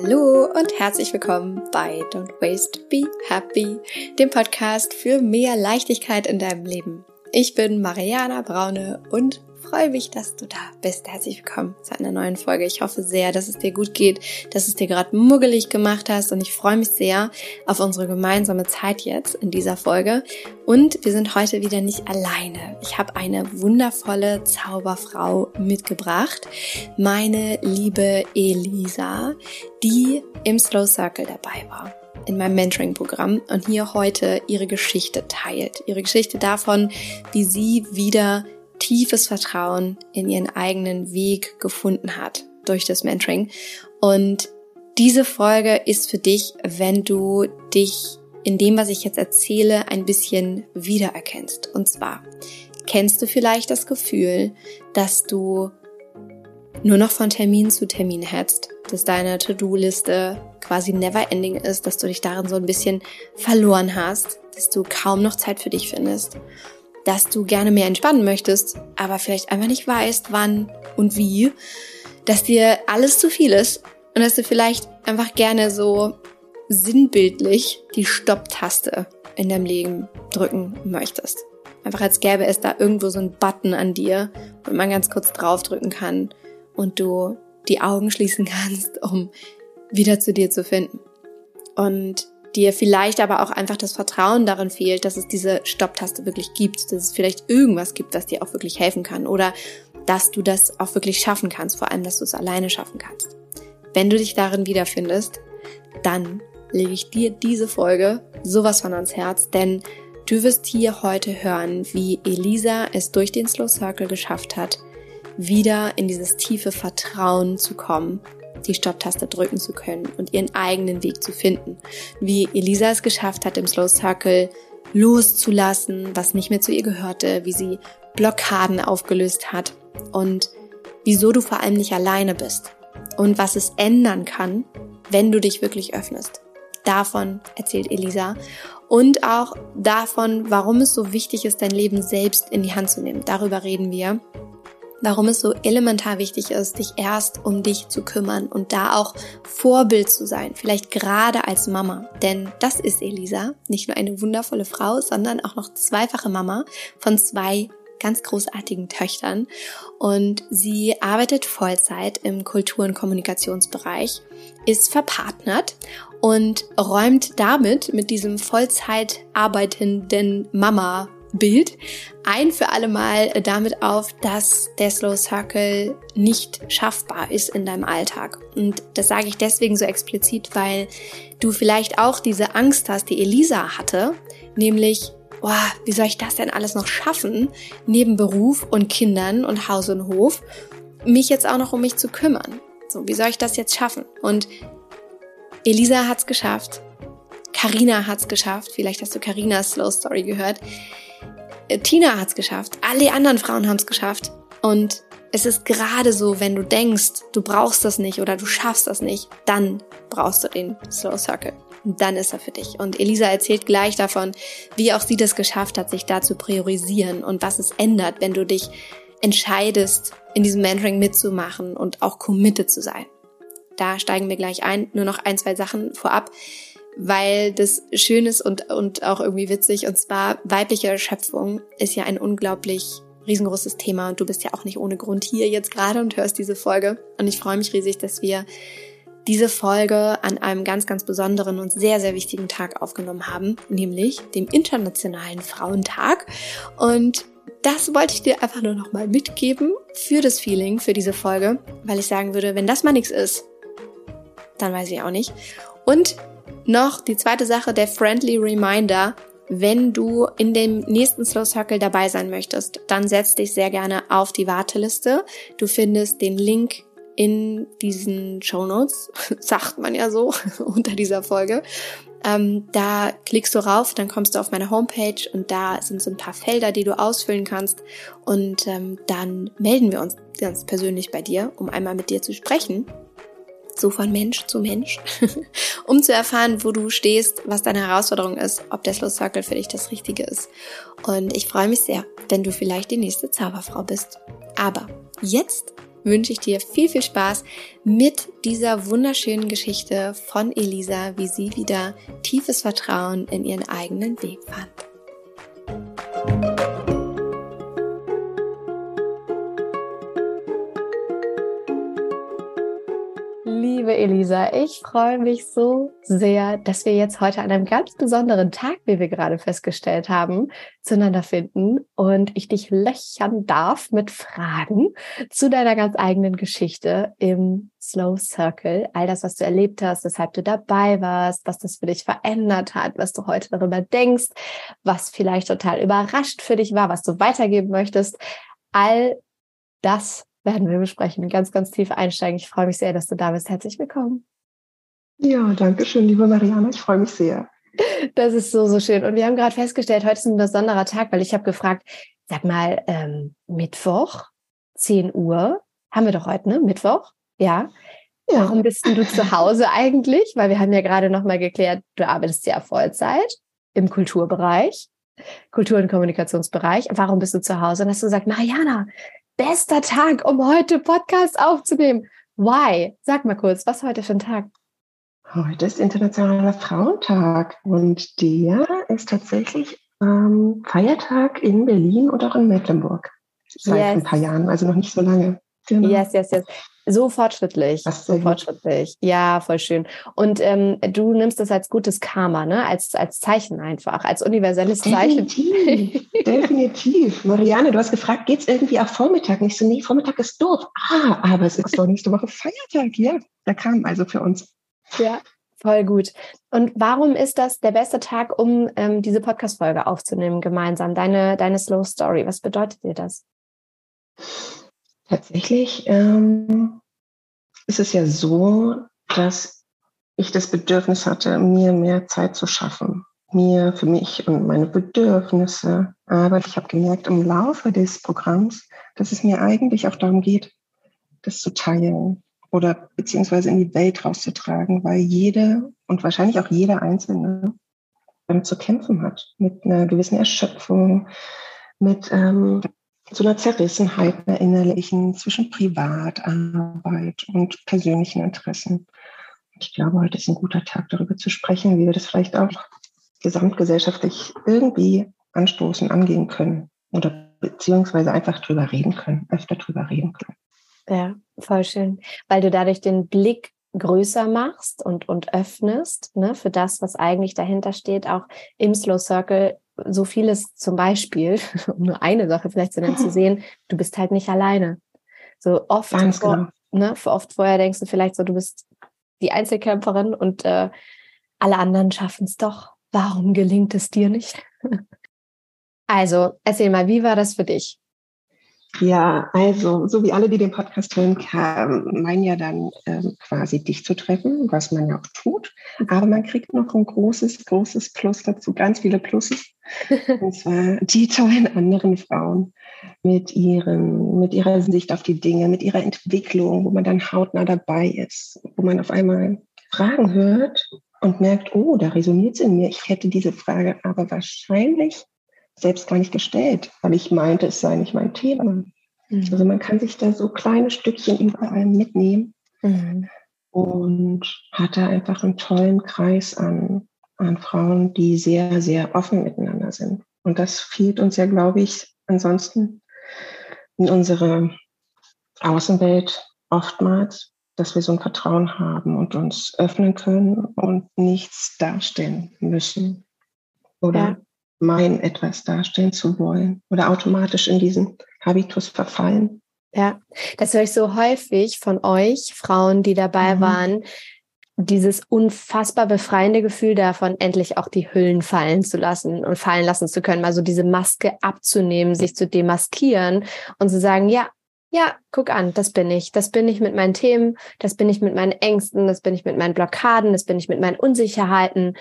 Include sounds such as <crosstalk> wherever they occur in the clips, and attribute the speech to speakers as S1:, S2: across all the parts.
S1: Hallo und herzlich willkommen bei Don't Waste, Be Happy, dem Podcast für mehr Leichtigkeit in deinem Leben. Ich bin Mariana Braune und freue mich, dass du da bist. Herzlich willkommen zu einer neuen Folge. Ich hoffe sehr, dass es dir gut geht, dass es dir gerade muggelig gemacht hast und ich freue mich sehr auf unsere gemeinsame Zeit jetzt in dieser Folge. Und wir sind heute wieder nicht alleine. Ich habe eine wundervolle Zauberfrau mitgebracht, meine liebe Elisa, die im Slow Circle dabei war in meinem Mentoring-Programm und hier heute ihre Geschichte teilt. Ihre Geschichte davon, wie sie wieder tiefes Vertrauen in ihren eigenen Weg gefunden hat durch das Mentoring. Und diese Folge ist für dich, wenn du dich in dem, was ich jetzt erzähle, ein bisschen wiedererkennst. Und zwar kennst du vielleicht das Gefühl, dass du nur noch von Termin zu Termin hetzt, dass deine To-Do-Liste quasi never ending ist, dass du dich darin so ein bisschen verloren hast, dass du kaum noch Zeit für dich findest dass du gerne mehr entspannen möchtest, aber vielleicht einfach nicht weißt, wann und wie, dass dir alles zu viel ist und dass du vielleicht einfach gerne so sinnbildlich die Stopptaste in deinem Leben drücken möchtest. Einfach als gäbe es da irgendwo so einen Button an dir, wo man ganz kurz draufdrücken kann und du die Augen schließen <laughs> kannst, um wieder zu dir zu finden. Und dir vielleicht aber auch einfach das Vertrauen darin fehlt, dass es diese Stopptaste wirklich gibt, dass es vielleicht irgendwas gibt, das dir auch wirklich helfen kann oder dass du das auch wirklich schaffen kannst, vor allem, dass du es alleine schaffen kannst. Wenn du dich darin wiederfindest, dann lege ich dir diese Folge sowas von ans Herz, denn du wirst hier heute hören, wie Elisa es durch den Slow Circle geschafft hat, wieder in dieses tiefe Vertrauen zu kommen die Stopptaste drücken zu können und ihren eigenen Weg zu finden. Wie Elisa es geschafft hat, im Slow Circle loszulassen, was nicht mehr zu ihr gehörte, wie sie Blockaden aufgelöst hat und wieso du vor allem nicht alleine bist und was es ändern kann, wenn du dich wirklich öffnest. Davon erzählt Elisa und auch davon, warum es so wichtig ist, dein Leben selbst in die Hand zu nehmen. Darüber reden wir warum es so elementar wichtig ist, dich erst um dich zu kümmern und da auch Vorbild zu sein, vielleicht gerade als Mama. Denn das ist Elisa, nicht nur eine wundervolle Frau, sondern auch noch zweifache Mama von zwei ganz großartigen Töchtern und sie arbeitet Vollzeit im Kultur- und Kommunikationsbereich, ist verpartnert und räumt damit mit diesem Vollzeit arbeitenden Mama Bild ein für alle Mal damit auf, dass der Slow Circle nicht schaffbar ist in deinem Alltag. Und das sage ich deswegen so explizit, weil du vielleicht auch diese Angst hast, die Elisa hatte, nämlich, boah, wie soll ich das denn alles noch schaffen, neben Beruf und Kindern und Haus und Hof, mich jetzt auch noch um mich zu kümmern. So, wie soll ich das jetzt schaffen? Und Elisa hat's geschafft. Karina hat's geschafft. Vielleicht hast du Karinas Slow Story gehört. Tina hat's geschafft, alle anderen Frauen haben's geschafft. Und es ist gerade so, wenn du denkst, du brauchst das nicht oder du schaffst das nicht, dann brauchst du den Slow Circle. Und dann ist er für dich. Und Elisa erzählt gleich davon, wie auch sie das geschafft hat, sich da zu priorisieren und was es ändert, wenn du dich entscheidest, in diesem Mentoring mitzumachen und auch committed zu sein. Da steigen wir gleich ein. Nur noch ein, zwei Sachen vorab weil das schön ist und, und auch irgendwie witzig. Und zwar weibliche Erschöpfung ist ja ein unglaublich riesengroßes Thema und du bist ja auch nicht ohne Grund hier jetzt gerade und hörst diese Folge. Und ich freue mich riesig, dass wir diese Folge an einem ganz, ganz besonderen und sehr, sehr wichtigen Tag aufgenommen haben, nämlich dem Internationalen Frauentag. Und das wollte ich dir einfach nur nochmal mitgeben für das Feeling, für diese Folge, weil ich sagen würde, wenn das mal nichts ist, dann weiß ich auch nicht. Und noch die zweite Sache, der Friendly Reminder. Wenn du in dem nächsten Slow Circle dabei sein möchtest, dann setz dich sehr gerne auf die Warteliste. Du findest den Link in diesen Show Notes, <laughs> sagt man ja so, <laughs> unter dieser Folge. Ähm, da klickst du rauf, dann kommst du auf meine Homepage und da sind so ein paar Felder, die du ausfüllen kannst. Und ähm, dann melden wir uns ganz persönlich bei dir, um einmal mit dir zu sprechen so von Mensch zu Mensch, <laughs> um zu erfahren, wo du stehst, was deine Herausforderung ist, ob der Slow Circle für dich das Richtige ist. Und ich freue mich sehr, wenn du vielleicht die nächste Zauberfrau bist. Aber jetzt wünsche ich dir viel, viel Spaß mit dieser wunderschönen Geschichte von Elisa, wie sie wieder tiefes Vertrauen in ihren eigenen Weg fand. Liebe Elisa, ich freue mich so sehr, dass wir jetzt heute an einem ganz besonderen Tag, wie wir gerade festgestellt haben, zueinander finden und ich dich löchern darf mit Fragen zu deiner ganz eigenen Geschichte im Slow Circle. All das, was du erlebt hast, weshalb du dabei warst, was das für dich verändert hat, was du heute darüber denkst, was vielleicht total überrascht für dich war, was du weitergeben möchtest. All das werden wir besprechen, ganz, ganz tief einsteigen. Ich freue mich sehr, dass du da bist. Herzlich willkommen.
S2: Ja, danke schön, liebe Marianne. Ich freue mich sehr. <laughs>
S1: Das ist so, so schön. Und wir haben gerade festgestellt, heute ist ein besonderer Tag, weil ich habe gefragt, sag mal, ähm, Mittwoch, 10 Uhr, haben wir doch heute, ne? Mittwoch? Ja. ja. Warum bist denn du zu Hause <laughs> eigentlich? Weil wir haben ja gerade nochmal geklärt, du arbeitest ja Vollzeit im Kulturbereich, Kultur- und Kommunikationsbereich. Warum bist du zu Hause? Und hast du gesagt, Mariana, bester Tag, um heute Podcast aufzunehmen. Why? Sag mal kurz, was heute für ein Tag?
S2: Heute ist Internationaler Frauentag und der ist tatsächlich ähm, Feiertag in Berlin und auch in Mecklenburg. Seit yes. ein paar Jahren, also noch nicht so lange.
S1: Genau. Yes, yes, yes. So fortschrittlich. So fortschrittlich. Ja, voll schön. Und ähm, du nimmst das als gutes Karma, ne? Als, als Zeichen einfach, als universelles
S2: Definitiv. Zeichen. <laughs> Definitiv. Marianne, du hast gefragt, geht es irgendwie auch Vormittag? Nicht so, nee, Vormittag ist doof. Ah, aber es ist doch nächste Woche Feiertag. Ja, da kam also für uns.
S1: Ja, voll gut. Und warum ist das der beste Tag, um ähm, diese Podcast-Folge aufzunehmen gemeinsam? Deine, deine Slow Story. Was bedeutet dir das?
S2: Tatsächlich ähm, ist es ja so, dass ich das Bedürfnis hatte, mir mehr Zeit zu schaffen. Mir, für mich und meine Bedürfnisse. Aber ich habe gemerkt im Laufe des Programms, dass es mir eigentlich auch darum geht, das zu teilen oder beziehungsweise in die Welt rauszutragen, weil jede und wahrscheinlich auch jeder Einzelne damit zu kämpfen hat, mit einer gewissen Erschöpfung, mit ähm, so einer Zerrissenheit einer innerlichen zwischen Privatarbeit und persönlichen Interessen. Und ich glaube, heute ist ein guter Tag, darüber zu sprechen, wie wir das vielleicht auch gesamtgesellschaftlich irgendwie anstoßen, angehen können oder beziehungsweise einfach drüber reden können, öfter drüber reden können.
S1: Ja, voll schön, weil du dadurch den Blick größer machst und, und öffnest ne, für das, was eigentlich dahinter steht, auch im Slow Circle so vieles zum Beispiel, <laughs> um nur eine Sache vielleicht zu nennen, zu sehen, du bist halt nicht alleine. So oft, vor, genau. ne, oft vorher denkst du vielleicht so, du bist die Einzelkämpferin und äh, alle anderen schaffen es doch. Warum gelingt es dir nicht? <laughs> also, erzähl mal, wie war das für dich?
S2: Ja, also, so wie alle, die den Podcast hören, meinen ja dann ähm, quasi dich zu treffen, was man ja auch tut. Aber man kriegt noch ein großes, großes Plus dazu, ganz viele Pluses. <laughs> Und zwar die tollen anderen Frauen mit ihren, mit ihrer Sicht auf die Dinge, mit ihrer Entwicklung, wo man dann hautnah dabei ist, wo man auf einmal Fragen hört und merkt, oh, da resoniert es in mir. Ich hätte diese Frage aber wahrscheinlich selbst gar nicht gestellt, weil ich meinte, es sei nicht mein Thema. Mhm. Also man kann sich da so kleine Stückchen überall mitnehmen mhm. und hat da einfach einen tollen Kreis an, an Frauen, die sehr, sehr offen miteinander sind. Und das fehlt uns ja, glaube ich, ansonsten in unserer Außenwelt oftmals, dass wir so ein Vertrauen haben und uns öffnen können und nichts darstellen müssen. Oder ja meinen, etwas darstellen zu wollen oder automatisch in diesen Habitus verfallen.
S1: Ja, das höre ich so häufig von euch, Frauen, die dabei mhm. waren, dieses unfassbar befreiende Gefühl davon, endlich auch die Hüllen fallen zu lassen und fallen lassen zu können, also diese Maske abzunehmen, sich zu demaskieren und zu sagen, ja, ja, guck an, das bin ich. Das bin ich mit meinen Themen, das bin ich mit meinen Ängsten, das bin ich mit meinen Blockaden, das bin ich mit meinen Unsicherheiten.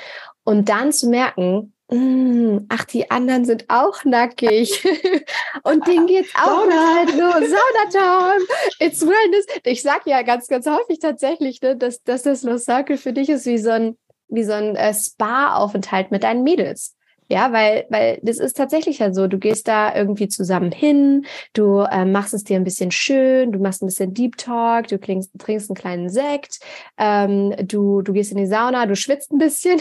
S1: Und dann zu merken, ach, die anderen sind auch nackig. <laughs> Und denen geht's auch halt so. Sauna-Time. It's wellness. Ich sag ja ganz, ganz häufig tatsächlich, ne, dass, dass das Lost Circle für dich ist wie so ein, wie so ein äh, Spa-Aufenthalt mit deinen Mädels. Ja, weil, weil das ist tatsächlich ja so. Du gehst da irgendwie zusammen hin, du äh, machst es dir ein bisschen schön, du machst ein bisschen Deep Talk, du trinkst, trinkst einen kleinen Sekt, ähm, du, du gehst in die Sauna, du schwitzt ein bisschen.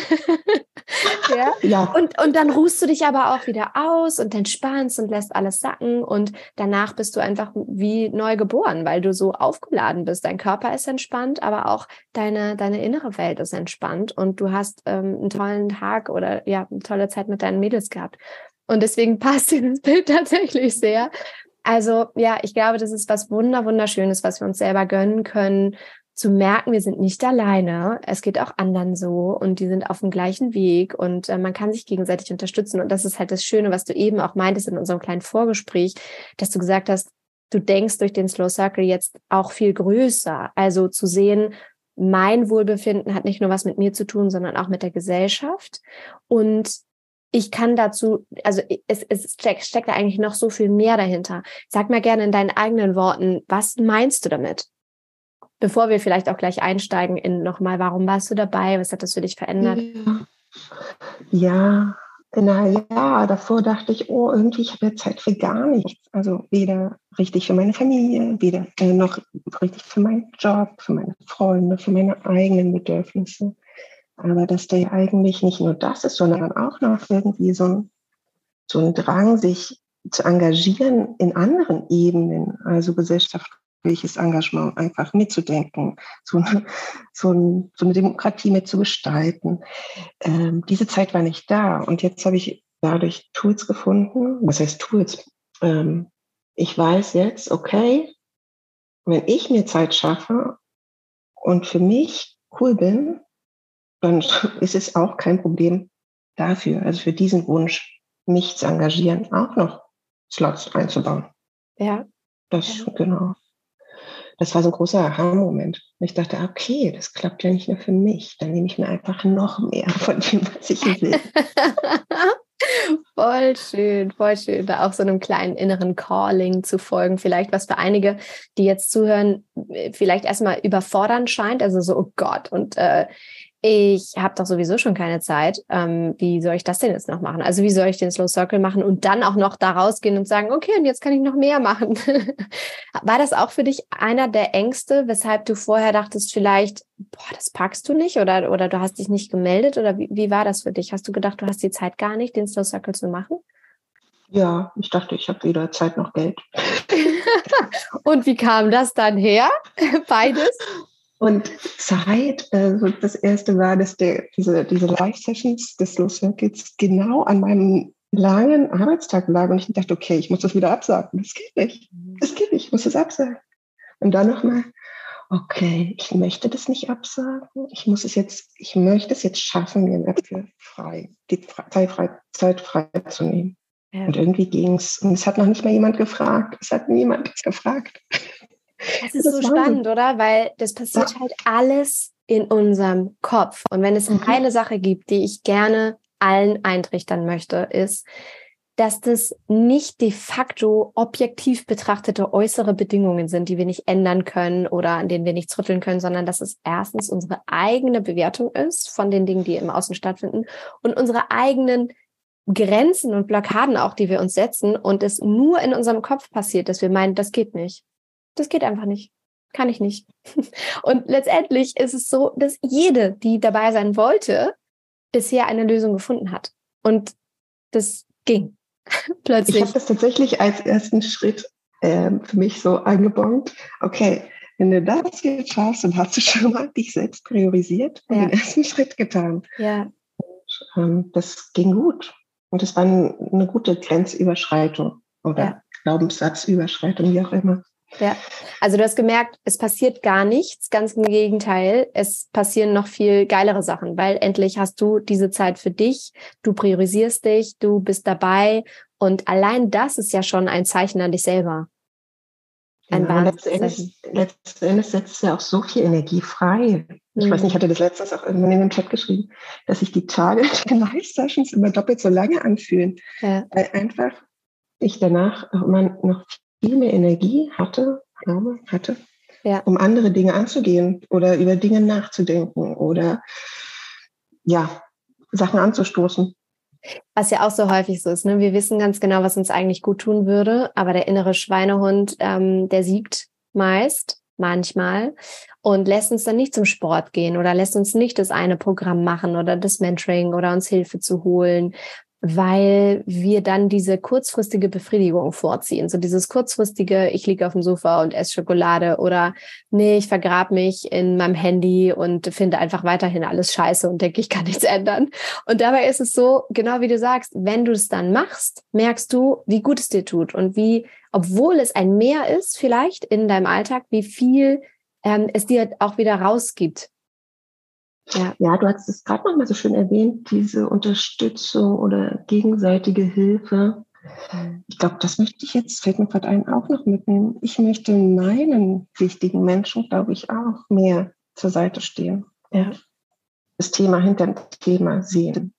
S1: <laughs> ja? ja. Und, und dann ruhst du dich aber auch wieder aus und entspannst und lässt alles sacken und danach bist du einfach wie neu geboren, weil du so aufgeladen bist. Dein Körper ist entspannt, aber auch deine, deine innere Welt ist entspannt und du hast ähm, einen tollen Tag oder ja, eine tolle Zeit mit deinen Mädels gehabt. Und deswegen <laughs> passt dieses Bild tatsächlich sehr. Also ja, ich glaube, das ist was wunder wunderschönes, was wir uns selber gönnen können, zu merken, wir sind nicht alleine. Es geht auch anderen so und die sind auf dem gleichen Weg und äh, man kann sich gegenseitig unterstützen. Und das ist halt das Schöne, was du eben auch meintest in unserem kleinen Vorgespräch, dass du gesagt hast, du denkst durch den Slow Circle jetzt auch viel größer. Also zu sehen, mein Wohlbefinden hat nicht nur was mit mir zu tun, sondern auch mit der Gesellschaft. Und ich kann dazu, also es, es steckt, steckt da eigentlich noch so viel mehr dahinter. Sag mal gerne in deinen eigenen Worten, was meinst du damit? Bevor wir vielleicht auch gleich einsteigen in nochmal, warum warst du dabei? Was hat das für dich verändert?
S2: Ja, na ja, davor dachte ich, oh, irgendwie ich habe ja Zeit für gar nichts. Also weder richtig für meine Familie, weder äh, noch richtig für meinen Job, für meine Freunde, für meine eigenen Bedürfnisse. Aber dass der eigentlich nicht nur das ist, sondern auch noch irgendwie so ein, so ein Drang, sich zu engagieren in anderen Ebenen, also gesellschaftliches Engagement einfach mitzudenken, so eine, so, ein, so eine Demokratie mitzugestalten. Ähm, diese Zeit war nicht da. Und jetzt habe ich dadurch Tools gefunden. Was heißt Tools? Ähm, ich weiß jetzt, okay, wenn ich mir Zeit schaffe und für mich cool bin, dann <laughs> ist es auch kein Problem dafür, also für diesen Wunsch, mich zu engagieren, auch noch Slots einzubauen.
S1: Ja.
S2: Das, ja. genau. Das war so ein großer Aha-Moment. Ich dachte, okay, das klappt ja nicht nur für mich. Dann nehme ich mir einfach noch mehr von dem, was ich will. <laughs>
S1: voll schön, voll schön, da auch so einem kleinen inneren Calling zu folgen. Vielleicht was für einige, die jetzt zuhören, vielleicht erstmal überfordern scheint. Also so, oh Gott, und äh, ich habe doch sowieso schon keine Zeit. Ähm, wie soll ich das denn jetzt noch machen? Also wie soll ich den Slow Circle machen und dann auch noch da rausgehen und sagen, okay, und jetzt kann ich noch mehr machen. <laughs> War das auch für dich einer der Ängste, weshalb du vorher dachtest, vielleicht, boah, das packst du nicht oder, oder du hast dich nicht gemeldet oder wie, wie war das für dich? Hast du gedacht, du hast die Zeit gar nicht, den Slow Circle zu machen?
S2: Ja, ich dachte, ich habe weder Zeit noch Geld. <laughs>
S1: und wie kam das dann her? <laughs> Beides?
S2: Und Zeit, also das erste war, dass der, diese, diese Live-Sessions des Slow Circuits genau an meinem langen Arbeitstag lagen und ich dachte, okay, ich muss das wieder absagen. Das geht nicht. Das geht nicht. Ich muss das absagen. Und dann nochmal, okay, ich möchte das nicht absagen. Ich muss es jetzt, ich möchte es jetzt schaffen, mir dafür frei, die Zeit frei, Zeit frei zu nehmen. Ja. Und irgendwie ging es. Und es hat noch nicht mal jemand gefragt. Es hat niemand gefragt.
S1: Das ist das so spannend, oder? Weil das passiert ja. halt alles in unserem Kopf. Und wenn es mhm. eine Sache gibt, die ich gerne allen eintrichtern möchte, ist, dass das nicht de facto objektiv betrachtete äußere Bedingungen sind, die wir nicht ändern können oder an denen wir nichts rütteln können, sondern dass es erstens unsere eigene Bewertung ist von den Dingen, die im Außen stattfinden und unsere eigenen Grenzen und Blockaden auch, die wir uns setzen und es nur in unserem Kopf passiert, dass wir meinen, das geht nicht. Das geht einfach nicht. Kann ich nicht. <laughs> Und letztendlich ist es so, dass jede, die dabei sein wollte, bisher eine Lösung gefunden hat. Und das ging <laughs> plötzlich.
S2: Ich habe das tatsächlich als ersten Schritt äh, für mich so eingebongt. Okay, wenn du das jetzt schaffst, dann hast du schon mal dich selbst priorisiert und ja. den ersten Schritt getan.
S1: Ja.
S2: Und, ähm, das ging gut. Und es war eine gute Grenzüberschreitung oder ja. Glaubenssatzüberschreitung, wie auch immer.
S1: Ja, also du hast gemerkt, es passiert gar nichts, ganz im Gegenteil, es passieren noch viel geilere Sachen, weil endlich hast du diese Zeit für dich, du priorisierst dich, du bist dabei und allein das ist ja schon ein Zeichen an dich selber.
S2: Ein ja, letzten, Endes, letzten Endes setzt es ja auch so viel Energie frei. Ich mhm. weiß nicht, ich hatte das letztens auch irgendwann in den Chat geschrieben, dass sich die Tage <laughs> der Live-Sessions immer doppelt so lange anfühlen. Ja. Weil einfach ich danach immer noch viel mehr Energie hatte, glaube, hatte, ja. um andere Dinge anzugehen oder über Dinge nachzudenken oder ja, Sachen anzustoßen.
S1: Was ja auch so häufig so ist, ne? Wir wissen ganz genau, was uns eigentlich gut tun würde, aber der innere Schweinehund, ähm, der siegt meist, manchmal und lässt uns dann nicht zum Sport gehen oder lässt uns nicht das eine Programm machen oder das Mentoring oder uns Hilfe zu holen weil wir dann diese kurzfristige Befriedigung vorziehen. So dieses kurzfristige, ich liege auf dem Sofa und esse Schokolade oder nee, ich vergrab mich in meinem Handy und finde einfach weiterhin alles scheiße und denke, ich kann nichts ändern. Und dabei ist es so, genau wie du sagst, wenn du es dann machst, merkst du, wie gut es dir tut und wie, obwohl es ein Mehr ist vielleicht in deinem Alltag, wie viel ähm, es dir auch wieder rausgibt
S2: ja, ja du hast es gerade noch mal so schön erwähnt, diese Unterstützung oder gegenseitige Hilfe. Mhm. Ich glaube, das möchte ich jetzt, fällt mir gerade ein, auch noch mitnehmen. Ich möchte meinen wichtigen Menschen, glaube ich, auch mehr zur Seite stehen. Ja. Das Thema hinter dem Thema sehen.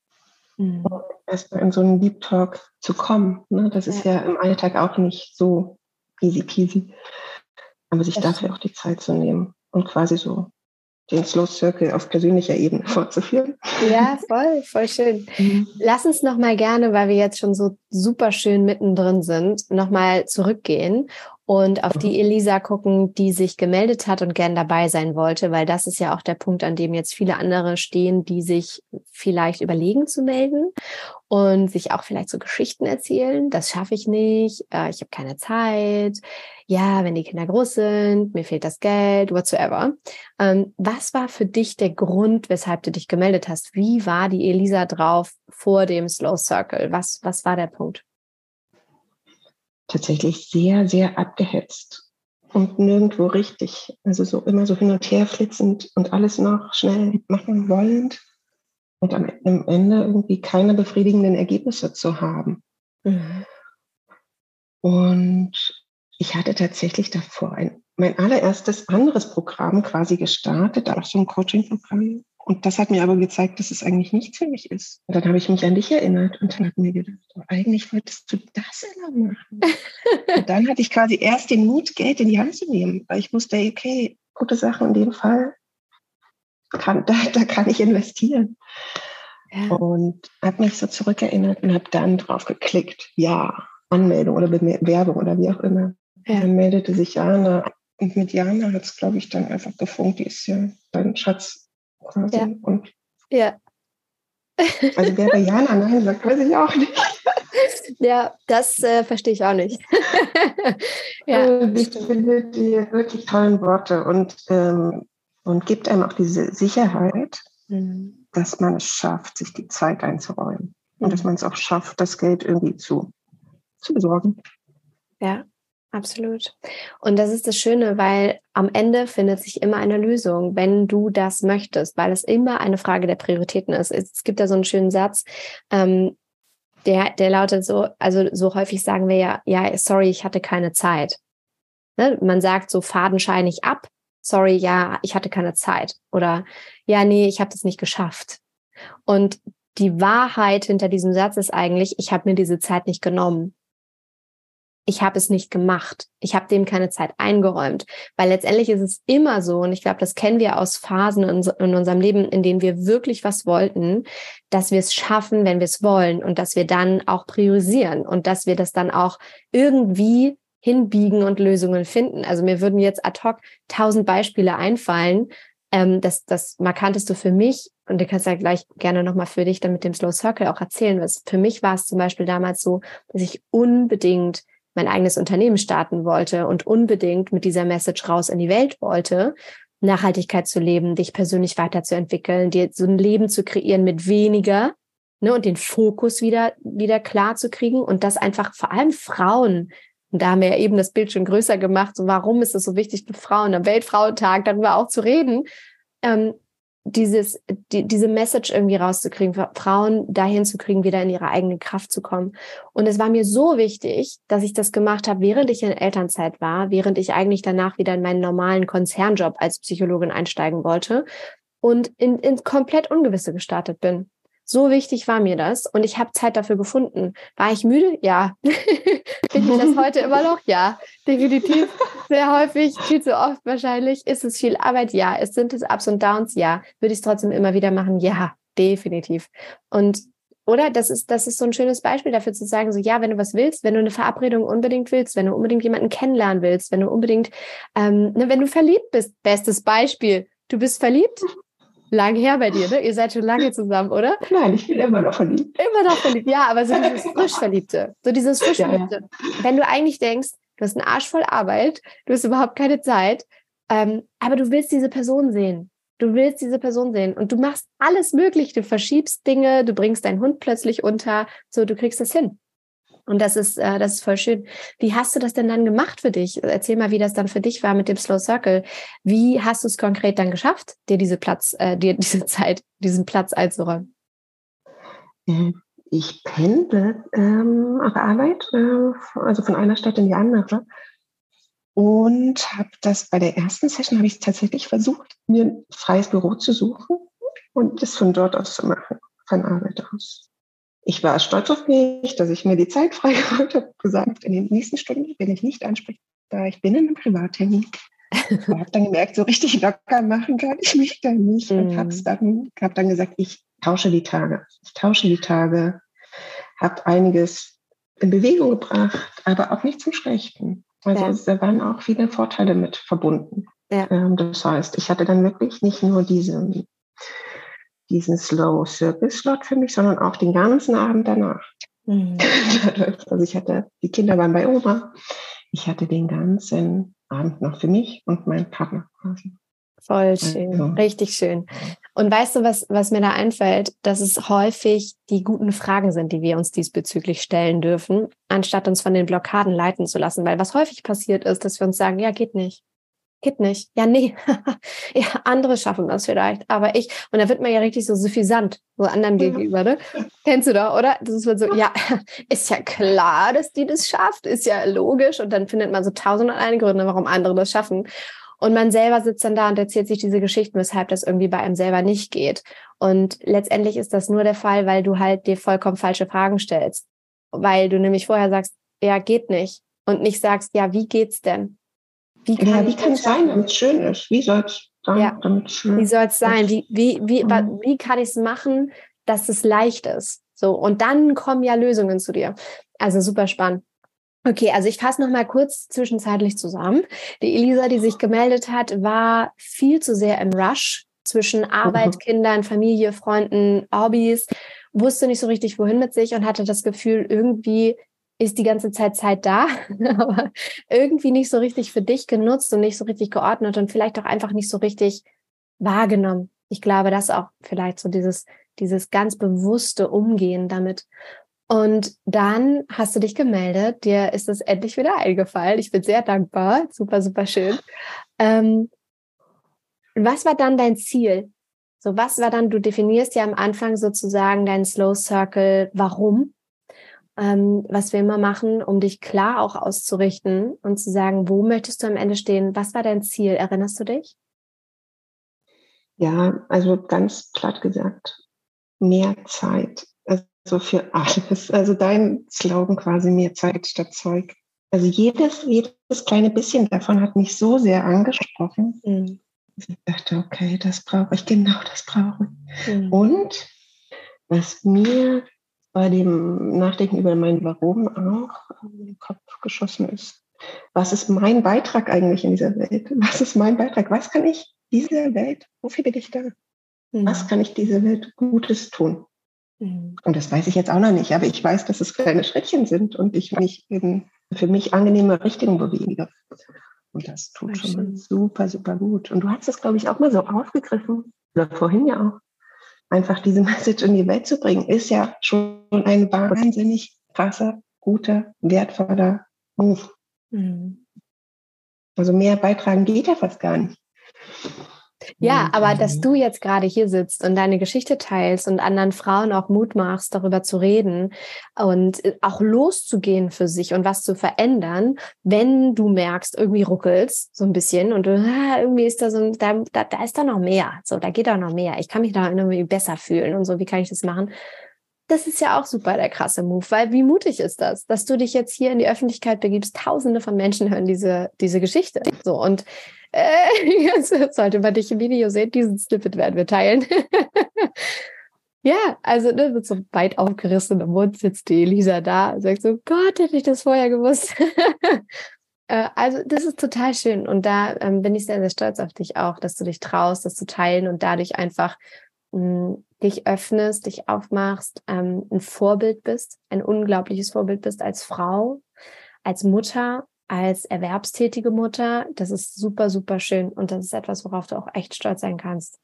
S2: Mhm. Erstmal in so einen Deep Talk zu kommen. Ne? Das ja. ist ja im Alltag auch nicht so easy peasy. Aber sich das dafür auch die Zeit zu nehmen und quasi so den Slow Circle auf persönlicher Ebene <laughs> fortzuführen.
S1: Ja, voll, voll schön. Mhm. Lass uns noch mal gerne, weil wir jetzt schon so super schön mittendrin sind, noch mal zurückgehen und auf die mhm. Elisa gucken, die sich gemeldet hat und gern dabei sein wollte, weil das ist ja auch der Punkt, an dem jetzt viele andere stehen, die sich vielleicht überlegen zu melden und sich auch vielleicht so Geschichten erzählen. Das schaffe ich nicht, äh, ich habe keine Zeit. Ja, wenn die Kinder groß sind, mir fehlt das Geld, whatsoever. Ähm, was war für dich der Grund, weshalb du dich gemeldet hast? Wie war die Elisa drauf vor dem Slow Circle? Was, was war der Punkt?
S2: tatsächlich sehr, sehr abgehetzt und nirgendwo richtig. Also so immer so hin und her flitzend und alles noch schnell machen wollend und am Ende irgendwie keine befriedigenden Ergebnisse zu haben. Mhm. Und ich hatte tatsächlich davor ein, mein allererstes anderes Programm quasi gestartet, auch so ein Coaching-Programm und das hat mir aber gezeigt, dass es eigentlich nichts für mich ist. Und dann habe ich mich an dich erinnert und dann habe mir gedacht, oh, eigentlich wolltest du das immer machen. <laughs> und dann hatte ich quasi erst den Mut, Geld in die Hand zu nehmen, weil ich wusste, okay, gute Sachen in dem Fall, kann, <laughs> da, da kann ich investieren. Ja. Und habe mich so zurückerinnert und habe dann drauf geklickt, ja, Anmeldung oder Bewerbung oder wie auch immer. Dann meldete sich Jana und mit Jana hat es, glaube ich, dann einfach gefunkt. Die ist ja dein Schatz quasi. Ja. Und
S1: ja.
S2: Also wer bei Jana <laughs> Nein sagt, weiß ich auch nicht.
S1: Ja, das äh, verstehe ich auch nicht. <laughs>
S2: ja. Also, ich finde die wirklich tollen Worte und, ähm, und gibt einem auch diese Sicherheit, mhm. dass man es schafft, sich die Zeit einzuräumen. Mhm. Und dass man es auch schafft, das Geld irgendwie zu, zu besorgen.
S1: Ja, Absolut. Und das ist das Schöne, weil am Ende findet sich immer eine Lösung, wenn du das möchtest, weil es immer eine Frage der Prioritäten ist. Es gibt da so einen schönen Satz, ähm, der, der lautet so, also so häufig sagen wir ja, ja, sorry, ich hatte keine Zeit. Ne? Man sagt so fadenscheinig ab, sorry, ja, ich hatte keine Zeit. Oder ja, nee, ich habe das nicht geschafft. Und die Wahrheit hinter diesem Satz ist eigentlich, ich habe mir diese Zeit nicht genommen ich habe es nicht gemacht. Ich habe dem keine Zeit eingeräumt. Weil letztendlich ist es immer so, und ich glaube, das kennen wir aus Phasen in, in, unserem Leben, in denen wir wirklich was wollten, dass wir es schaffen, wenn wir es wollen und dass wir dann auch priorisieren und dass wir das dann auch irgendwie hinbiegen und Lösungen finden. Also mir würden jetzt ad hoc tausend Beispiele einfallen. Ähm, das, das markanteste für mich, und du kannst ja gleich gerne nochmal für dich dann mit dem Slow Circle auch erzählen, was für mich war es zum Beispiel damals so, dass ich unbedingt mein eigenes Unternehmen starten wollte und unbedingt mit dieser Message raus in die Welt wollte, Nachhaltigkeit zu leben, dich persönlich weiterzuentwickeln, dir so ein Leben zu kreieren mit weniger ne, und den Fokus wieder, wieder klar zu kriegen und das einfach vor allem Frauen und da haben wir ja eben das Bild schon größer gemacht. So, warum ist es so wichtig, mit Frauen am Weltfrauentag darüber auch zu reden? Ähm, dieses, die, diese Message irgendwie rauszukriegen, Frauen dahin zu kriegen, wieder in ihre eigene Kraft zu kommen. Und es war mir so wichtig, dass ich das gemacht habe, während ich in Elternzeit war, während ich eigentlich danach wieder in meinen normalen Konzernjob als Psychologin einsteigen wollte und in, in komplett Ungewisse gestartet bin. So wichtig war mir das und ich habe Zeit dafür gefunden. War ich müde? Ja. <laughs> Bin ich das heute immer noch? Ja, definitiv. Sehr häufig, viel zu oft wahrscheinlich. Ist es viel Arbeit? Ja. Es sind es Ups und Downs? Ja. Würde ich es trotzdem immer wieder machen? Ja, definitiv. Und oder? Das ist, das ist so ein schönes Beispiel dafür zu sagen, so ja, wenn du was willst, wenn du eine Verabredung unbedingt willst, wenn du unbedingt jemanden kennenlernen willst, wenn du unbedingt, ähm, ne, wenn du verliebt bist, bestes Beispiel, du bist verliebt, lange her bei dir, ne? Ihr seid schon lange zusammen, oder? <laughs>
S2: Nein, ich bin immer noch verliebt.
S1: Immer noch verliebt, ja, aber so dieses frisch Verliebte, so dieses frisch Verliebte. Ja. Wenn du eigentlich denkst, du hast einen Arsch voll Arbeit, du hast überhaupt keine Zeit, ähm, aber du willst diese Person sehen. Du willst diese Person sehen und du machst alles möglich. Du verschiebst Dinge, du bringst deinen Hund plötzlich unter, so du kriegst das hin. Und das ist, äh, das ist voll schön. Wie hast du das denn dann gemacht für dich? Erzähl mal, wie das dann für dich war mit dem Slow Circle. Wie hast du es konkret dann geschafft, dir diese Platz, äh, dir <laughs> diese Zeit, diesen Platz einzuräumen?
S2: Ähm, ich pendle ähm, auf Arbeit, äh, also von einer Stadt in die andere und habe das bei der ersten Session habe ich tatsächlich versucht, mir ein freies Büro zu suchen und das von dort aus zu machen, von Arbeit aus. Ich war stolz auf mich, dass ich mir die Zeit freigeholt habe, gesagt, in den nächsten Stunden bin ich nicht ansprechbar, ich bin in einem Privattermin. Ich habe dann gemerkt, so richtig locker machen kann ich mich dann nicht und habe mhm. dann, hab dann gesagt, ich tausche die Tage. Ich tausche die Tage, habe einiges in Bewegung gebracht, aber auch nicht zum Schlechten. Also ja. da waren auch viele Vorteile mit verbunden. Ja. Ähm, das heißt, ich hatte dann wirklich nicht nur diesen, diesen Slow Circle Slot für mich, sondern auch den ganzen Abend danach. Mhm. <laughs> also ich hatte, die Kinder waren bei Oma. Ich hatte den ganzen Abend noch für mich und meinen Partner quasi.
S1: Voll schön, also. richtig schön. Und weißt du, was, was mir da einfällt, dass es häufig die guten Fragen sind, die wir uns diesbezüglich stellen dürfen, anstatt uns von den Blockaden leiten zu lassen. Weil was häufig passiert ist, dass wir uns sagen, ja, geht nicht. Geht nicht. Ja, nee. <laughs> ja, andere schaffen das vielleicht, aber ich. Und da wird man ja richtig so suffisant, so anderen gegenüber, ne? Kennst du doch, oder? Das ist so, ja, <laughs> ist ja klar, dass die das schafft, ist ja logisch. Und dann findet man so tausend und eine Gründe, warum andere das schaffen. Und man selber sitzt dann da und erzählt sich diese Geschichten, weshalb das irgendwie bei einem selber nicht geht. Und letztendlich ist das nur der Fall, weil du halt dir vollkommen falsche Fragen stellst. Weil du nämlich vorher sagst, ja, geht nicht. Und nicht sagst, ja, wie geht's denn?
S2: Wie kann, ja, wie kann es sein, damit es schön ist? Wie soll es sein, ja. damit
S1: schön Wie soll es sein? Wie, wie, wie, mhm. wie kann ich es machen, dass es leicht ist? So, und dann kommen ja Lösungen zu dir. Also super spannend. Okay, also ich fasse noch mal kurz zwischenzeitlich zusammen. Die Elisa, die sich gemeldet hat, war viel zu sehr im Rush zwischen Arbeit, mhm. Kindern, Familie, Freunden, Hobbys, wusste nicht so richtig, wohin mit sich und hatte das Gefühl, irgendwie ist die ganze Zeit Zeit da, <laughs> aber irgendwie nicht so richtig für dich genutzt und nicht so richtig geordnet und vielleicht auch einfach nicht so richtig wahrgenommen. Ich glaube, das auch vielleicht so dieses, dieses ganz bewusste Umgehen damit. Und dann hast du dich gemeldet, dir ist es endlich wieder eingefallen. Ich bin sehr dankbar, super, super schön. Ähm, was war dann dein Ziel? So, was war dann, du definierst ja am Anfang sozusagen deinen Slow Circle, warum, ähm, was wir immer machen, um dich klar auch auszurichten und zu sagen, wo möchtest du am Ende stehen? Was war dein Ziel? Erinnerst du dich?
S2: Ja, also ganz platt gesagt, mehr Zeit so für alles. Also dein Slogan quasi mehr Zeit statt Zeug. Also jedes, jedes kleine bisschen davon hat mich so sehr angesprochen. Mhm. Ich dachte, okay, das brauche ich, genau das brauche ich. Mhm. Und was mir bei dem Nachdenken über mein Warum auch in den Kopf geschossen ist, was ist mein Beitrag eigentlich in dieser Welt? Was ist mein Beitrag? Was kann ich dieser Welt, wofür bin ich da? Mhm. Was kann ich dieser Welt Gutes tun? Mhm. Und das weiß ich jetzt auch noch nicht, aber ich weiß, dass es kleine Schrittchen sind und ich mich in für mich angenehme Richtung bewege. Und das tut schon mal super, super gut. Und du hast es, glaube ich, auch mal so aufgegriffen, oder vorhin ja auch. Einfach diese <laughs> Message in die Welt zu bringen, ist ja schon ein wahnsinnig krasser, guter, wertvoller Move. Mhm. Also mehr beitragen geht ja fast gar nicht.
S1: Ja, aber dass du jetzt gerade hier sitzt und deine Geschichte teilst und anderen Frauen auch Mut machst, darüber zu reden und äh, auch loszugehen für sich und was zu verändern, wenn du merkst, irgendwie ruckelst so ein bisschen und du, ah, irgendwie ist da so, da, da, da ist da noch mehr, so, da geht da noch mehr. Ich kann mich da irgendwie besser fühlen und so, wie kann ich das machen? Das ist ja auch super der krasse Move, weil wie mutig ist das, dass du dich jetzt hier in die Öffentlichkeit begibst? Tausende von Menschen hören diese, diese Geschichte. So und äh, <laughs> jetzt sollte man dich im Video sehen. Diesen Snippet werden wir teilen. <laughs> Ja, also ne, mit so weit aufgerissenem Mund sitzt die Elisa da und sagt so, Gott, hätte ich das vorher gewusst. <laughs> Äh, also das ist total schön und da ähm, bin ich sehr, sehr stolz auf dich auch, dass du dich traust, das zu teilen und dadurch einfach mh, hm, dich öffnest, dich aufmachst, ähm, ein Vorbild bist, ein unglaubliches Vorbild bist als Frau, als Mutter, als erwerbstätige Mutter. Das ist super, super schön und das ist etwas, worauf du auch echt stolz sein kannst.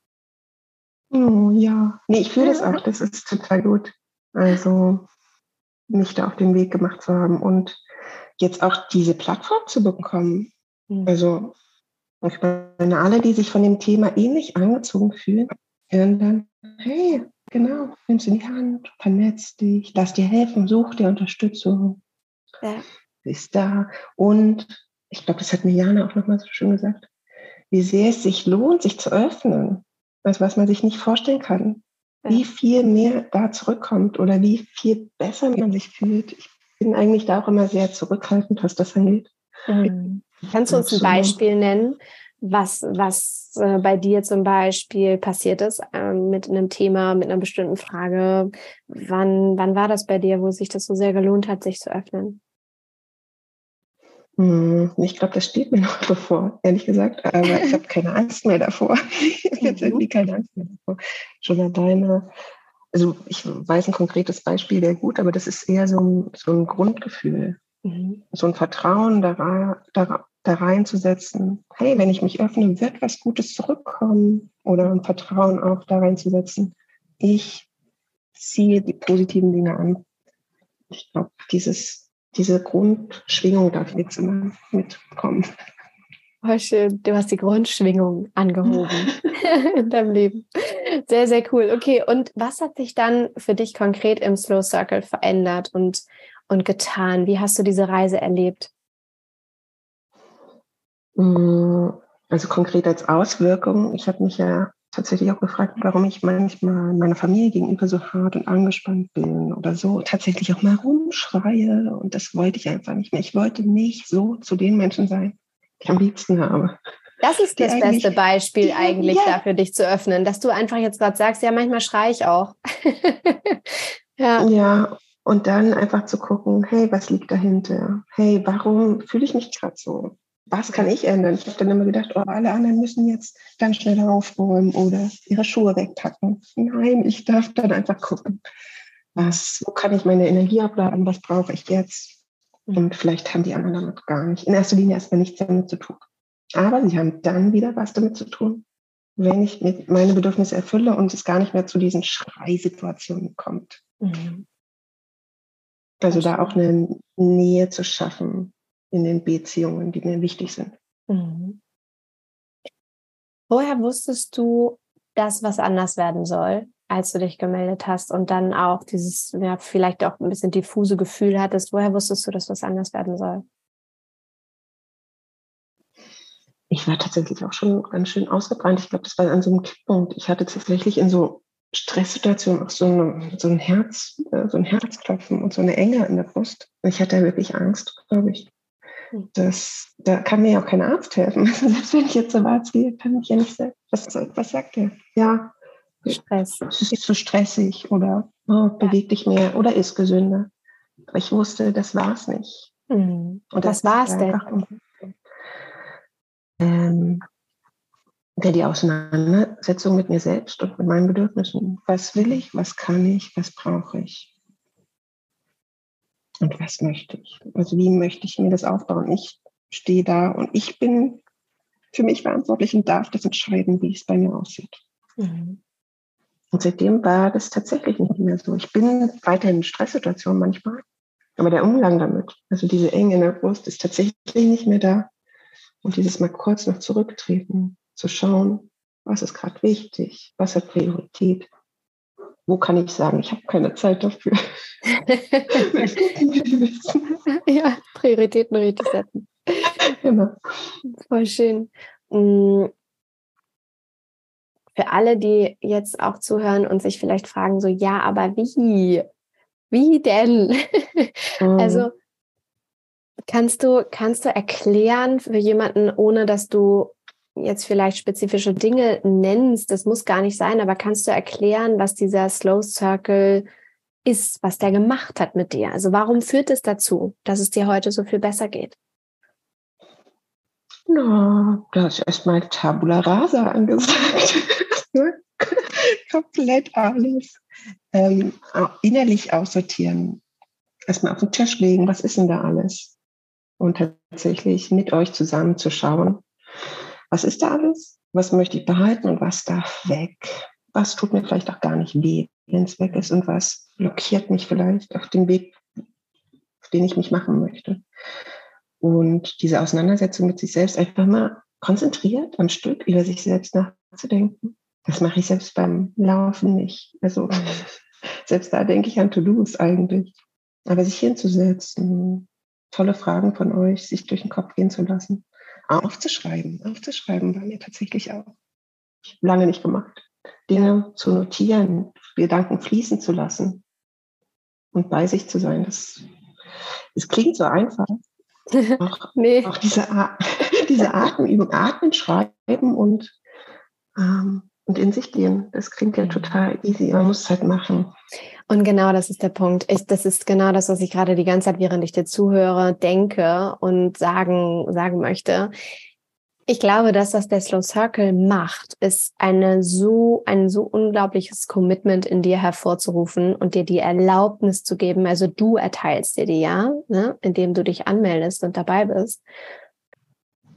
S2: Oh ja, nee, ich fühle das auch. Das ist total gut. Also mich da auf den Weg gemacht zu haben und jetzt auch diese Plattform zu bekommen. Mhm. Also ich meine, alle, die sich von dem Thema ähnlich angezogen fühlen, hören dann, hey, genau, nimm es in die Hand, vernetz dich, lass dir helfen, such dir Unterstützung. Ja. Bist da. Und ich glaube, das hat mir Jana auch nochmal so schön gesagt, wie sehr es sich lohnt, sich zu öffnen. Also was man sich nicht vorstellen kann. Ja. Wie viel mehr da zurückkommt oder wie viel besser man sich fühlt. Ich bin eigentlich da auch immer sehr zurückhaltend, was das angeht.
S1: Mhm. Kannst du uns ein Beispiel nennen, was, was äh, bei dir zum Beispiel passiert ist äh, mit einem Thema, mit einer bestimmten Frage? Wann, wann war das bei dir, wo sich das so sehr gelohnt hat, sich zu öffnen?
S2: Hm, ich glaube, das steht mir <laughs> noch bevor, ehrlich gesagt. Aber ich habe keine Angst mehr davor. <laughs> ich habe jetzt irgendwie keine Angst mehr davor. Schon alleine. Also ich weiß ein konkretes Beispiel sehr gut, aber das ist eher so ein, so ein Grundgefühl. Mhm. So ein Vertrauen da, da, da reinzusetzen. Hey, wenn ich mich öffne, wird was Gutes zurückkommen. Oder ein Vertrauen auch da reinzusetzen. Ich ziehe die positiven Dinge an. Ich glaube, dieses diese Grundschwingung darf jetzt immer mitkommen.
S1: Oh, schön. Du hast die Grundschwingung angehoben <laughs> in deinem Leben. Sehr, sehr cool. Okay, und was hat sich dann für dich konkret im Slow Circle verändert und, und getan? Wie hast du diese Reise erlebt?
S2: Mm, also konkret als Auswirkung. Ich habe mich ja tatsächlich auch gefragt, warum ich manchmal meiner Familie gegenüber so hart und angespannt bin oder so tatsächlich auch mal rumschreie. Und das wollte ich einfach nicht mehr. Ich wollte nicht so zu den Menschen sein, die ich am liebsten habe.
S1: Das ist das beste Beispiel eigentlich ja. dafür, dich zu öffnen, dass du einfach jetzt gerade sagst, ja, manchmal schreie ich auch. <laughs>
S2: ja. ja, und dann einfach zu gucken, hey, was liegt dahinter? Hey, warum fühle ich mich gerade so? was kann ich ändern? Ich habe dann immer gedacht, oh, alle anderen müssen jetzt ganz schnell aufräumen oder ihre Schuhe wegpacken. Nein, ich darf dann einfach gucken, was, wo kann ich meine Energie abladen, was brauche ich jetzt? Und vielleicht haben die anderen damit gar nicht, in erster Linie erstmal nichts damit zu tun. Aber sie haben dann wieder was damit zu tun, wenn ich meine Bedürfnisse erfülle und es gar nicht mehr zu diesen Schreisituationen kommt. Mhm. Also da auch eine Nähe zu schaffen, in den Beziehungen, die mir wichtig sind. Mhm.
S1: Woher wusstest du, dass was anders werden soll, als du dich gemeldet hast und dann auch dieses, ja, vielleicht auch ein bisschen diffuse Gefühl hattest? Woher wusstest du, dass was anders werden soll?
S2: Ich war tatsächlich auch schon ganz schön ausgebrannt. Ich glaube, das war an so einem Kipppunkt. Ich hatte tatsächlich in so Stresssituationen auch so, eine, so ein Herz, äh, so ein Herzklopfen und so eine Enge in der Brust. Ich hatte wirklich Angst, glaube ich. Das, da kann mir ja auch kein Arzt helfen. <laughs> Selbst wenn ich jetzt zum Arzt gehe, kann ich ja nicht sagen, was, was sagt er? Ja, Stress. Es ist zu stressig oder oh, beweg dich mehr oder ist gesünder. Aber ich wusste, das war es nicht.
S1: Mhm. Und was war es denn?
S2: Ähm, ja, die Auseinandersetzung mit mir selbst und mit meinen Bedürfnissen. Was will ich? Was kann ich? Was brauche ich? und was möchte ich? Also wie möchte ich mir das aufbauen? Ich stehe da und ich bin für mich verantwortlich und darf das entscheiden, wie es bei mir aussieht. Mhm. Und seitdem war das tatsächlich nicht mehr so. Ich bin weiterhin in Stresssituationen manchmal, aber der Umgang damit, also diese Enge in der Brust, ist tatsächlich nicht mehr da. Und dieses mal kurz noch zurücktreten, zu schauen, was ist gerade wichtig, was hat Priorität, wo kann ich sagen, ich habe keine Zeit dafür. <laughs>
S1: ja, Prioritäten richtig setzen. Genau. Voll schön. Mm. Für alle, die jetzt auch zuhören und sich vielleicht fragen, so, ja, aber wie? Wie denn? Mhm. Also, kannst du, kannst du erklären für jemanden, ohne dass du jetzt vielleicht spezifische Dinge nennst, das muss gar nicht sein, aber kannst du erklären, was dieser Slow Circle ist, was der gemacht hat mit dir? Also warum führt es dazu, dass es dir heute so viel besser geht?
S2: Na, da ist erstmal Tabula Rasa angesagt. <laughs> Komplett alles. Ähm, innerlich aussortieren. Erstmal auf den Tisch legen, was ist denn da alles? Und tatsächlich mit euch zusammen zu schauen, was ist da alles? Was möchte ich behalten und was darf weg? Was tut mir vielleicht auch gar nicht weh, wenn es weg ist und was blockiert mich vielleicht auf dem Weg, auf den ich mich machen möchte? Und diese Auseinandersetzung mit sich selbst einfach mal konzentriert am Stück über sich selbst nachzudenken. Das mache ich selbst beim Laufen nicht. Also <laughs> selbst da denke ich an To-Dos eigentlich. Aber sich hinzusetzen, tolle Fragen von euch, sich durch den Kopf gehen zu lassen, aufzuschreiben, aufzuschreiben, war mir tatsächlich auch lange nicht gemacht. Dinge zu notieren, Gedanken fließen zu lassen und bei sich zu sein. Das, das klingt so einfach, <laughs> auch, nee. auch diese, <laughs> diese Atemübung, atmen, schreiben und, ähm, und in sich gehen. Das klingt ja total easy. Man muss es halt machen.
S1: Und genau das ist der Punkt. Ich, das ist genau das, was ich gerade die ganze Zeit, während ich dir zuhöre, denke und sagen, sagen möchte. Ich glaube, dass was der Slow Circle macht, ist eine so, ein so unglaubliches Commitment in dir hervorzurufen und dir die Erlaubnis zu geben. Also du erteilst dir die, ja, ne, indem du dich anmeldest und dabei bist,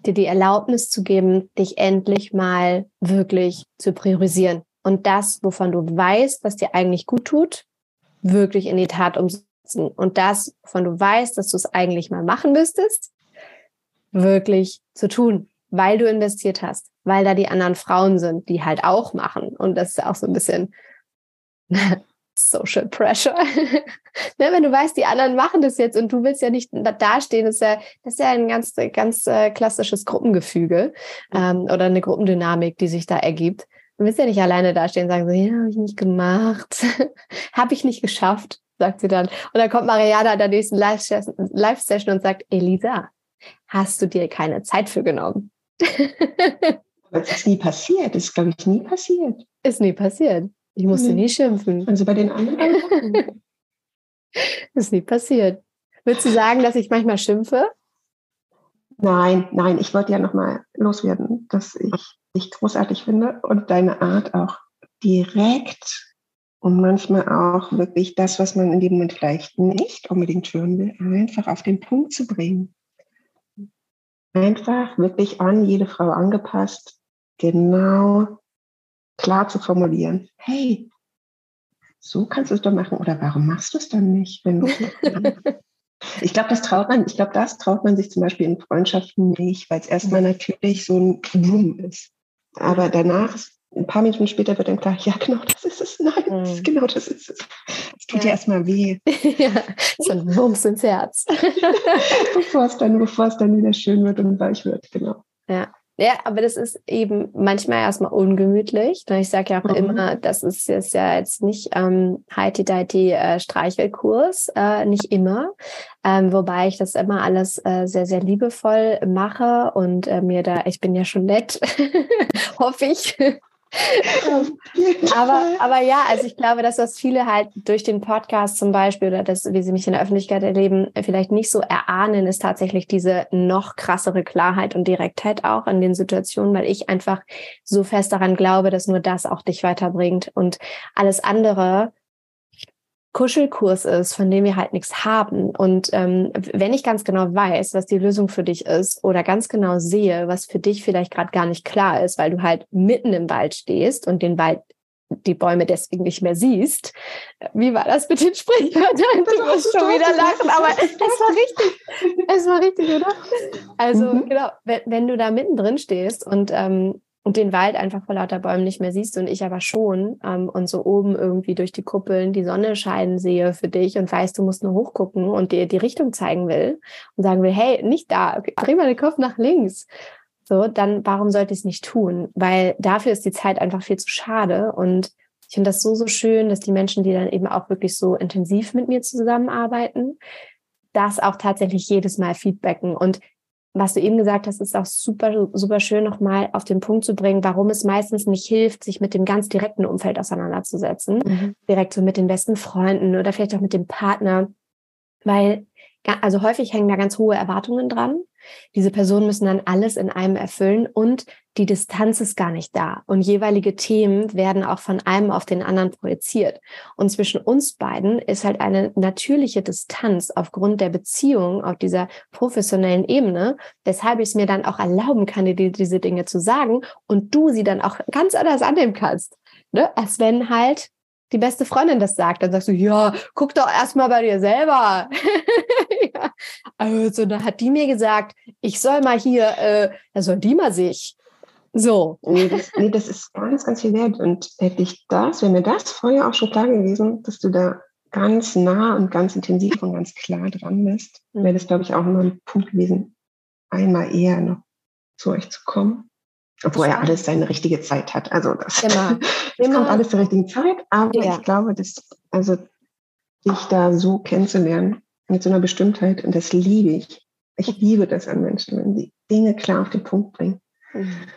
S1: dir die Erlaubnis zu geben, dich endlich mal wirklich zu priorisieren und das, wovon du weißt, was dir eigentlich gut tut, wirklich in die Tat umsetzen und das, wovon du weißt, dass du es eigentlich mal machen müsstest, wirklich zu tun weil du investiert hast, weil da die anderen Frauen sind, die halt auch machen. Und das ist auch so ein bisschen Social Pressure. <laughs> ne, wenn du weißt, die anderen machen das jetzt und du willst ja nicht dastehen, das ist ja, das ist ja ein ganz, ganz äh, klassisches Gruppengefüge ähm, oder eine Gruppendynamik, die sich da ergibt. Du willst ja nicht alleine dastehen und sagen so, ja, habe ich nicht gemacht, <laughs> habe ich nicht geschafft, sagt sie dann. Und dann kommt Mariana in der nächsten Live-Session und sagt, Elisa, hast du dir keine Zeit für genommen? <laughs>
S2: das ist nie passiert. Das ist, glaube ich, nie passiert.
S1: Ist nie passiert. Ich musste nee. nie schimpfen.
S2: Also bei den anderen. <laughs>
S1: ist nie passiert. Würdest du sagen, dass ich manchmal schimpfe?
S2: Nein, nein, ich wollte ja nochmal loswerden, dass ich dich großartig finde und deine Art auch direkt und manchmal auch wirklich das, was man in dem Moment vielleicht nicht unbedingt hören will, einfach auf den Punkt zu bringen einfach wirklich an jede Frau angepasst, genau klar zu formulieren. Hey, so kannst du es doch machen oder warum machst du es dann nicht? Wenn du <laughs> ich glaube, das traut man, ich glaube, das traut man sich zum Beispiel in Freundschaften nicht, weil es erstmal natürlich so ein Boom ist. Aber danach ein paar Minuten später wird dann klar, ja, genau das ist es. Nein, mhm. das ist, genau das ist es. Es tut ja, ja erstmal weh. <laughs>
S1: ja, so ein Wumms ins Herz. <laughs>
S2: bevor, es dann, bevor es dann wieder schön wird und weich wird, genau.
S1: Ja. Ja, aber das ist eben manchmal erstmal ungemütlich. Ich sage ja auch mhm. immer, das ist, ist ja jetzt nicht ähm, heiti-deiti äh, Streichelkurs, äh, nicht immer. Ähm, wobei ich das immer alles äh, sehr, sehr liebevoll mache und äh, mir da, ich bin ja schon nett, <laughs> hoffe ich, aber, aber ja, also ich glaube, dass was viele halt durch den Podcast zum Beispiel oder das, wie sie mich in der Öffentlichkeit erleben, vielleicht nicht so erahnen, ist tatsächlich diese noch krassere Klarheit und Direktheit auch in den Situationen, weil ich einfach so fest daran glaube, dass nur das auch dich weiterbringt. Und alles andere Kuschelkurs ist, von dem wir halt nichts haben. Und ähm, wenn ich ganz genau weiß, was die Lösung für dich ist oder ganz genau sehe, was für dich vielleicht gerade gar nicht klar ist, weil du halt mitten im Wald stehst und den Wald die Bäume deswegen nicht mehr siehst. Wie war das mit den Sprichwörtern? Du musst schon wieder lachen, aber es war richtig. Es war richtig, oder? Also, mhm. genau, wenn, wenn, du da mittendrin stehst und ähm, und den Wald einfach vor lauter Bäumen nicht mehr siehst und ich aber schon ähm, und so oben irgendwie durch die Kuppeln die Sonne scheinen sehe für dich und weißt, du musst nur hochgucken und dir die Richtung zeigen will und sagen will, hey, nicht da, dreh mal den Kopf nach links. So, dann warum sollte ich es nicht tun? Weil dafür ist die Zeit einfach viel zu schade und ich finde das so, so schön, dass die Menschen, die dann eben auch wirklich so intensiv mit mir zusammenarbeiten, das auch tatsächlich jedes Mal feedbacken. Und was du eben gesagt hast, ist auch super, super schön nochmal auf den Punkt zu bringen, warum es meistens nicht hilft, sich mit dem ganz direkten Umfeld auseinanderzusetzen. Mhm. Direkt so mit den besten Freunden oder vielleicht auch mit dem Partner. Weil, also häufig hängen da ganz hohe Erwartungen dran. Diese Personen müssen dann alles in einem erfüllen und die Distanz ist gar nicht da. Und jeweilige Themen werden auch von einem auf den anderen projiziert. Und zwischen uns beiden ist halt eine natürliche Distanz aufgrund der Beziehung auf dieser professionellen Ebene, weshalb ich es mir dann auch erlauben kann, dir diese Dinge zu sagen und du sie dann auch ganz anders annehmen kannst. Ne? Als wenn halt die beste Freundin das sagt, dann sagst du, ja, guck doch erstmal bei dir selber. <laughs> ja. Also, da hat die mir gesagt, ich soll mal hier, äh, da soll die mal sich. So.
S2: Nee das, nee, das ist ganz, ganz viel wert. Und hätte ich das, wäre mir das vorher auch schon klar gewesen, dass du da ganz nah und ganz intensiv und ganz klar dran bist, <laughs> wäre das, glaube ich, auch nur ein Punkt gewesen, einmal eher noch zu euch zu kommen. Obwohl ja alles seine richtige Zeit hat. Also das,
S1: genau. <laughs>
S2: das kommt alles zur richtigen Zeit. Aber ja. ich glaube, dass, also dich da so kennenzulernen, mit so einer Bestimmtheit, und das liebe ich. Ich liebe das an Menschen, wenn sie Dinge klar auf den Punkt bringen. Mhm.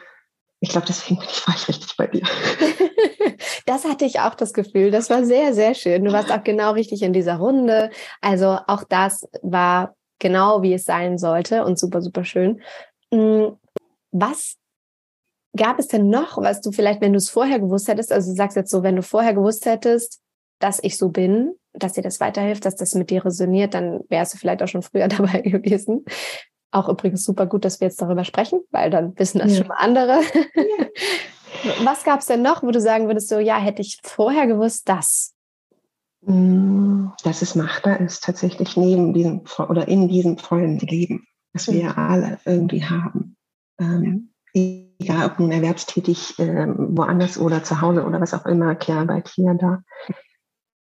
S2: Ich glaube, deswegen war ich <laughs> richtig bei dir. <laughs>
S1: das hatte ich auch das Gefühl. Das war sehr, sehr schön. Du warst auch genau richtig in dieser Runde. Also auch das war genau, wie es sein sollte und super, super schön. Mm, was gab es denn noch, was du vielleicht, wenn du es vorher gewusst hättest, also du sagst jetzt so, wenn du vorher gewusst hättest, dass ich so bin, dass dir das weiterhilft, dass das mit dir resoniert, dann wärst du vielleicht auch schon früher <laughs> dabei gewesen. Auch übrigens super gut, dass wir jetzt darüber sprechen, weil dann wissen das ja. schon mal andere. Ja. <laughs> Was gab es denn noch, wo du sagen würdest, so, ja, hätte ich vorher gewusst, dass?
S2: Mm, dass es machbar ist, tatsächlich neben diesem oder in diesem vollen Leben, das wir alle irgendwie haben. Ähm, egal ob nun erwerbstätig äh, woanders oder zu Hause oder was auch immer, Care-Arbeit hier, da,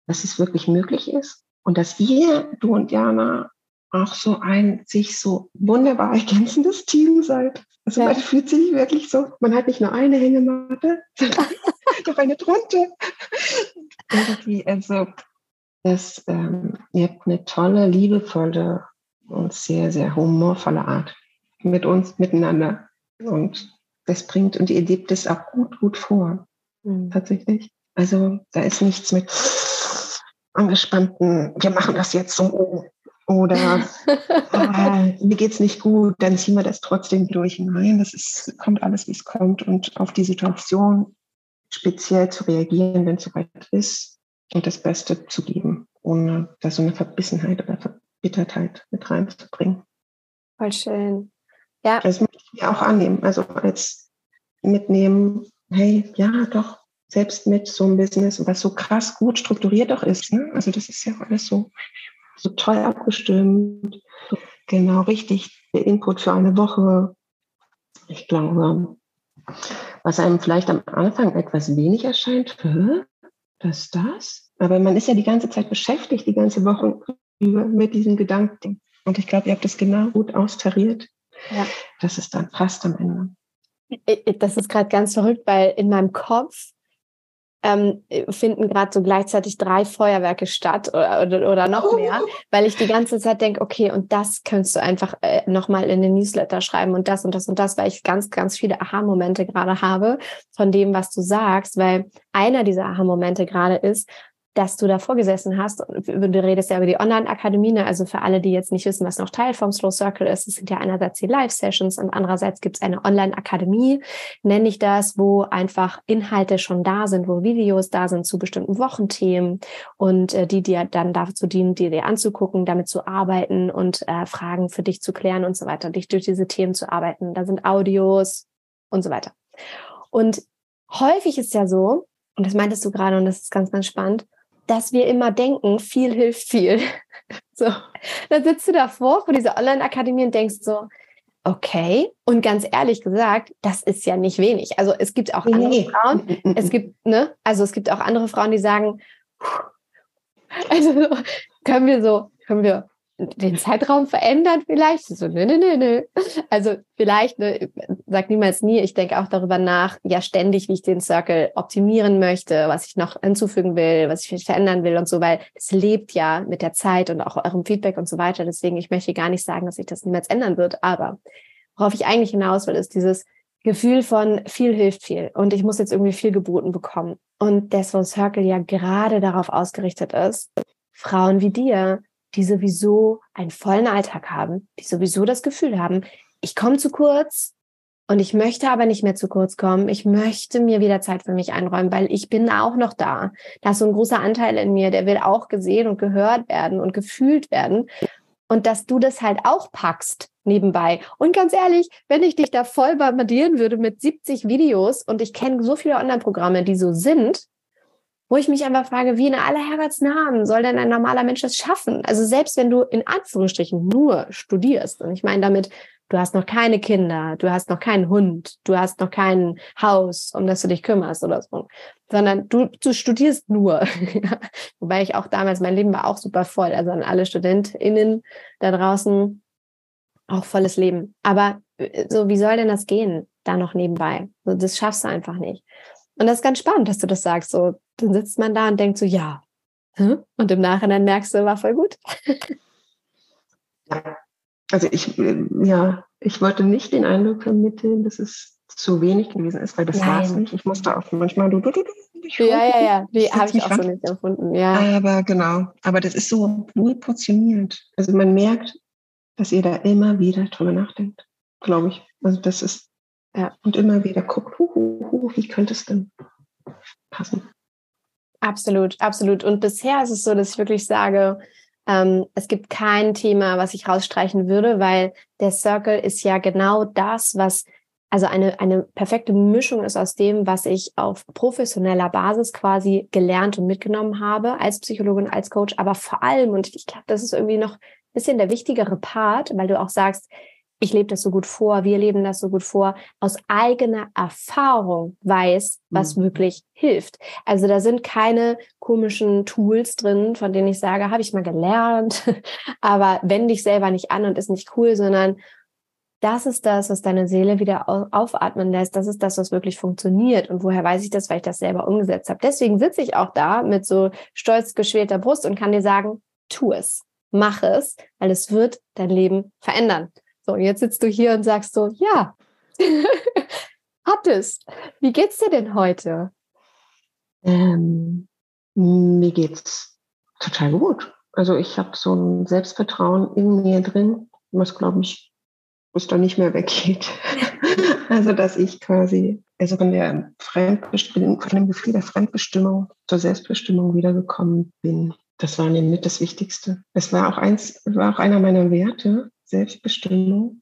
S2: dass es wirklich möglich ist und dass ihr, du und Jana, auch so ein sich so wunderbar <laughs> ergänzendes Team seid. Also ja. man fühlt sich wirklich so, man hat nicht nur eine Hängematte, <laughs> sondern <laughs> noch eine drunter. Irgendwie, also das, ähm, ihr habt eine tolle, liebevolle und sehr, sehr humorvolle Art mit uns miteinander. Und das bringt und ihr lebt es auch gut, gut vor. Mhm. Tatsächlich. Also da ist nichts mit angespannten, wir machen das jetzt so oder <laughs> äh, mir geht's nicht gut, dann ziehen wir das trotzdem durch. Nein, das ist, kommt alles, wie es kommt und auf die Situation speziell zu reagieren, wenn es soweit ist und das Beste zu geben, ohne da so eine Verbissenheit oder Verbittertheit mit reinzubringen.
S1: Voll schön. Ja.
S2: Das möchte ich mir auch annehmen. Also als mitnehmen, hey, ja, doch, selbst mit so einem Business, was so krass gut strukturiert auch ist. Ne? Also das ist ja alles so, so toll abgestimmt. Genau, richtig. Der Input für eine Woche. Ich glaube, was einem vielleicht am Anfang etwas wenig erscheint, was das? Aber man ist ja die ganze Zeit beschäftigt, die ganze Woche über mit diesem Gedanken. Und ich glaube, ihr habt das genau gut austariert ja. dass es dann passt am Ende.
S1: Das ist gerade ganz verrückt, weil in meinem Kopf ähm, finden gerade so gleichzeitig drei Feuerwerke statt oder, oder, oder noch mehr, weil ich die ganze Zeit denke, okay, und das könntest du einfach äh, nochmal in den Newsletter schreiben und das und das und das, weil ich ganz, ganz viele Aha-Momente gerade habe von dem, was du sagst, weil einer dieser Aha-Momente gerade ist, dass du davor gesessen hast. Du redest ja über die Online-Akademie, ne? also für alle, die jetzt nicht wissen, was noch Teil vom Slow Circle ist. Es sind ja einerseits die Live-Sessions und andererseits gibt es eine Online-Akademie, nenne ich das, wo einfach Inhalte schon da sind, wo Videos da sind zu bestimmten Wochenthemen und äh, die dir dann dazu dienen, die dir anzugucken, damit zu arbeiten und äh, Fragen für dich zu klären und so weiter, dich durch diese Themen zu arbeiten. Da sind Audios und so weiter. Und häufig ist ja so, und das meintest du gerade und das ist ganz, ganz spannend, dass wir immer denken, viel hilft viel. <laughs> So, dann sitzt du davor vor dieser Online-Akademie und denkst so, okay. Und ganz ehrlich gesagt, das ist ja nicht wenig. Also es gibt auch andere nee. Frauen, es <laughs> gibt, ne, also es gibt auch andere Frauen, die sagen, <laughs> also können wir so, können wir den Zeitraum verändern vielleicht? So, nö, nö, nö, nö. Also vielleicht, ne, sag niemals nie, ich denke auch darüber nach, ja ständig, wie ich den Circle optimieren möchte, was ich noch hinzufügen will, was ich verändern will und so, weil es lebt ja mit der Zeit und auch eurem Feedback und so weiter. Deswegen, ich möchte gar nicht sagen, dass sich das niemals ändern wird, aber worauf ich eigentlich hinaus will, ist dieses Gefühl von viel hilft viel und ich muss jetzt irgendwie viel geboten bekommen. Und der Soul Circle ja gerade darauf ausgerichtet ist, Frauen wie dir, die sowieso einen vollen Alltag haben, die sowieso das Gefühl haben, ich komme zu kurz und ich möchte aber nicht mehr zu kurz kommen. Ich möchte mir wieder Zeit für mich einräumen, weil ich bin auch noch da. Da ist so ein großer Anteil in mir, der will auch gesehen und gehört werden und gefühlt werden. Und dass du das halt auch packst nebenbei. Und ganz ehrlich, wenn ich dich da voll bombardieren würde mit 70 Videos und ich kenne so viele Online-Programme, die so sind, wo ich mich einfach frage, wie in aller Herrgottsnamen soll denn ein normaler Mensch das schaffen? Also selbst wenn du in Anführungsstrichen nur studierst, und ich meine damit, du hast noch keine Kinder, du hast noch keinen Hund, du hast noch kein Haus, um das du dich kümmerst oder so, sondern du, du studierst nur. <laughs> Wobei ich auch damals, mein Leben war auch super voll, also an alle StudentInnen da draußen auch volles Leben. Aber äh, so, wie soll denn das gehen, da noch nebenbei? So, das schaffst du einfach nicht. Und das ist ganz spannend, dass du das sagst. So, dann sitzt man da und denkt so, ja. Und im Nachhinein merkst du, war voll gut.
S2: Ja. Also ich, äh, ja, ich wollte nicht den Eindruck vermitteln, dass es zu wenig gewesen ist, weil das war es nicht. Ich musste auch manchmal du, du, du,
S1: du Ja, ja, ja, die habe ich auch ran. so nicht empfunden. Ja.
S2: Aber genau, aber das ist so wohl portioniert. Also man merkt, dass ihr da immer wieder drüber nachdenkt, glaube ich. Also das ist ja. Und immer wieder guckt, hu, hu, hu, wie könnte es denn passen?
S1: Absolut, absolut. Und bisher ist es so, dass ich wirklich sage, ähm, es gibt kein Thema, was ich rausstreichen würde, weil der Circle ist ja genau das, was also eine, eine perfekte Mischung ist aus dem, was ich auf professioneller Basis quasi gelernt und mitgenommen habe als Psychologin, als Coach, aber vor allem, und ich glaube, das ist irgendwie noch ein bisschen der wichtigere Part, weil du auch sagst, ich lebe das so gut vor, wir leben das so gut vor, aus eigener Erfahrung weiß, was mhm. wirklich hilft. Also da sind keine komischen Tools drin, von denen ich sage, habe ich mal gelernt, <laughs> aber wende dich selber nicht an und ist nicht cool, sondern das ist das, was deine Seele wieder aufatmen lässt. Das ist das, was wirklich funktioniert. Und woher weiß ich das? Weil ich das selber umgesetzt habe. Deswegen sitze ich auch da mit so stolz geschwelter Brust und kann dir sagen, tu es, mach es, weil es wird dein Leben verändern. So, und jetzt sitzt du hier und sagst so, ja, <laughs> hat es. Wie geht's dir denn heute?
S2: Ähm, mir geht's total gut. Also ich habe so ein Selbstvertrauen in mir drin, was glaube ich bis da nicht mehr weggeht. <laughs> also dass ich quasi also von der Fremdbestimmung, von dem Gefühl der Fremdbestimmung zur Selbstbestimmung wiedergekommen bin. Das war mit das Wichtigste. Es war auch eins, war auch einer meiner Werte, Selbstbestimmung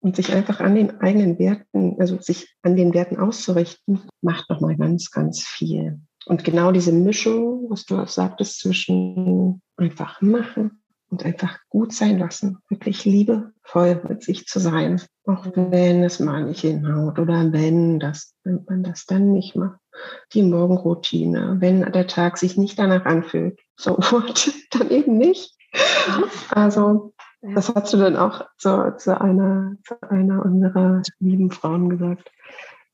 S2: und sich einfach an den eigenen Werten, also sich an den Werten auszurichten, macht nochmal ganz, ganz viel. Und genau diese Mischung, was du auch sagtest, zwischen einfach machen und einfach gut sein lassen, wirklich liebevoll mit sich zu sein, auch wenn es mal nicht hinhaut oder wenn, das, wenn man das dann nicht macht. Die Morgenroutine, wenn der Tag sich nicht danach anfühlt, <laughs> so dann eben nicht. Also das hast du dann auch zu, zu, einer, zu einer unserer lieben Frauen gesagt.